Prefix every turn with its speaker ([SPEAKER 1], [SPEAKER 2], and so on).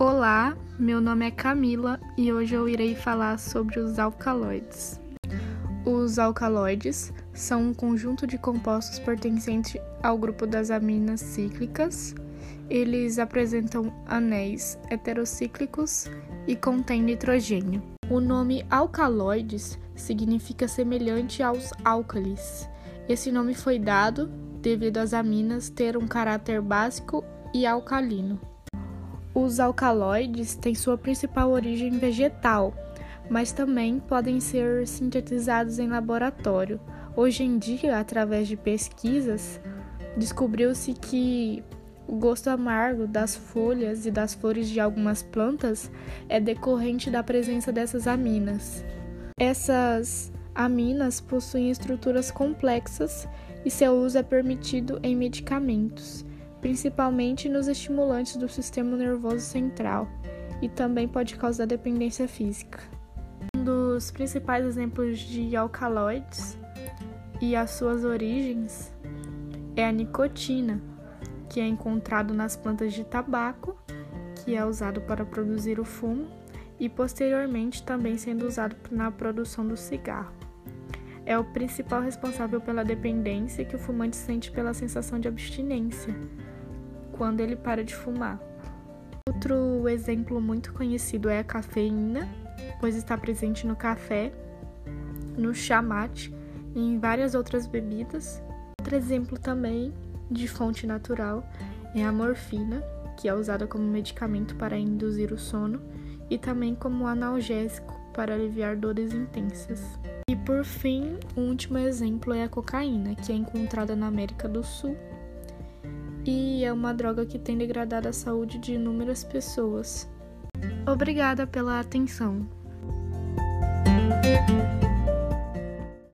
[SPEAKER 1] Olá, meu nome é Camila e hoje eu irei falar sobre os alcaloides. Os alcaloides são um conjunto de compostos pertencentes ao grupo das aminas cíclicas. Eles apresentam anéis heterocíclicos e contêm nitrogênio. O nome alcaloides significa semelhante aos álcalis. Esse nome foi dado devido às aminas ter um caráter básico e alcalino. Os alcaloides têm sua principal origem vegetal, mas também podem ser sintetizados em laboratório. Hoje em dia, através de pesquisas, descobriu-se que o gosto amargo das folhas e das flores de algumas plantas é decorrente da presença dessas aminas. Essas aminas possuem estruturas complexas e seu uso é permitido em medicamentos, principalmente nos estimulantes do sistema nervoso central, e também pode causar dependência física. Um dos principais exemplos de alcaloides e as suas origens é a nicotina, que é encontrado nas plantas de tabaco, que é usado para produzir o fumo, e posteriormente também sendo usado na produção do cigarro. É o principal responsável pela dependência que o fumante sente pela sensação de abstinência quando ele para de fumar. Outro exemplo muito conhecido é a cafeína, pois está presente no café, no chá mate e em várias outras bebidas. Outro exemplo também de fonte natural é a morfina, que é usada como medicamento para induzir o sono e também como analgésico para aliviar dores intensas. E por fim, o último exemplo é a cocaína, que é encontrada na América do Sul e é uma droga que tem degradado a saúde de inúmeras pessoas. Obrigada pela atenção.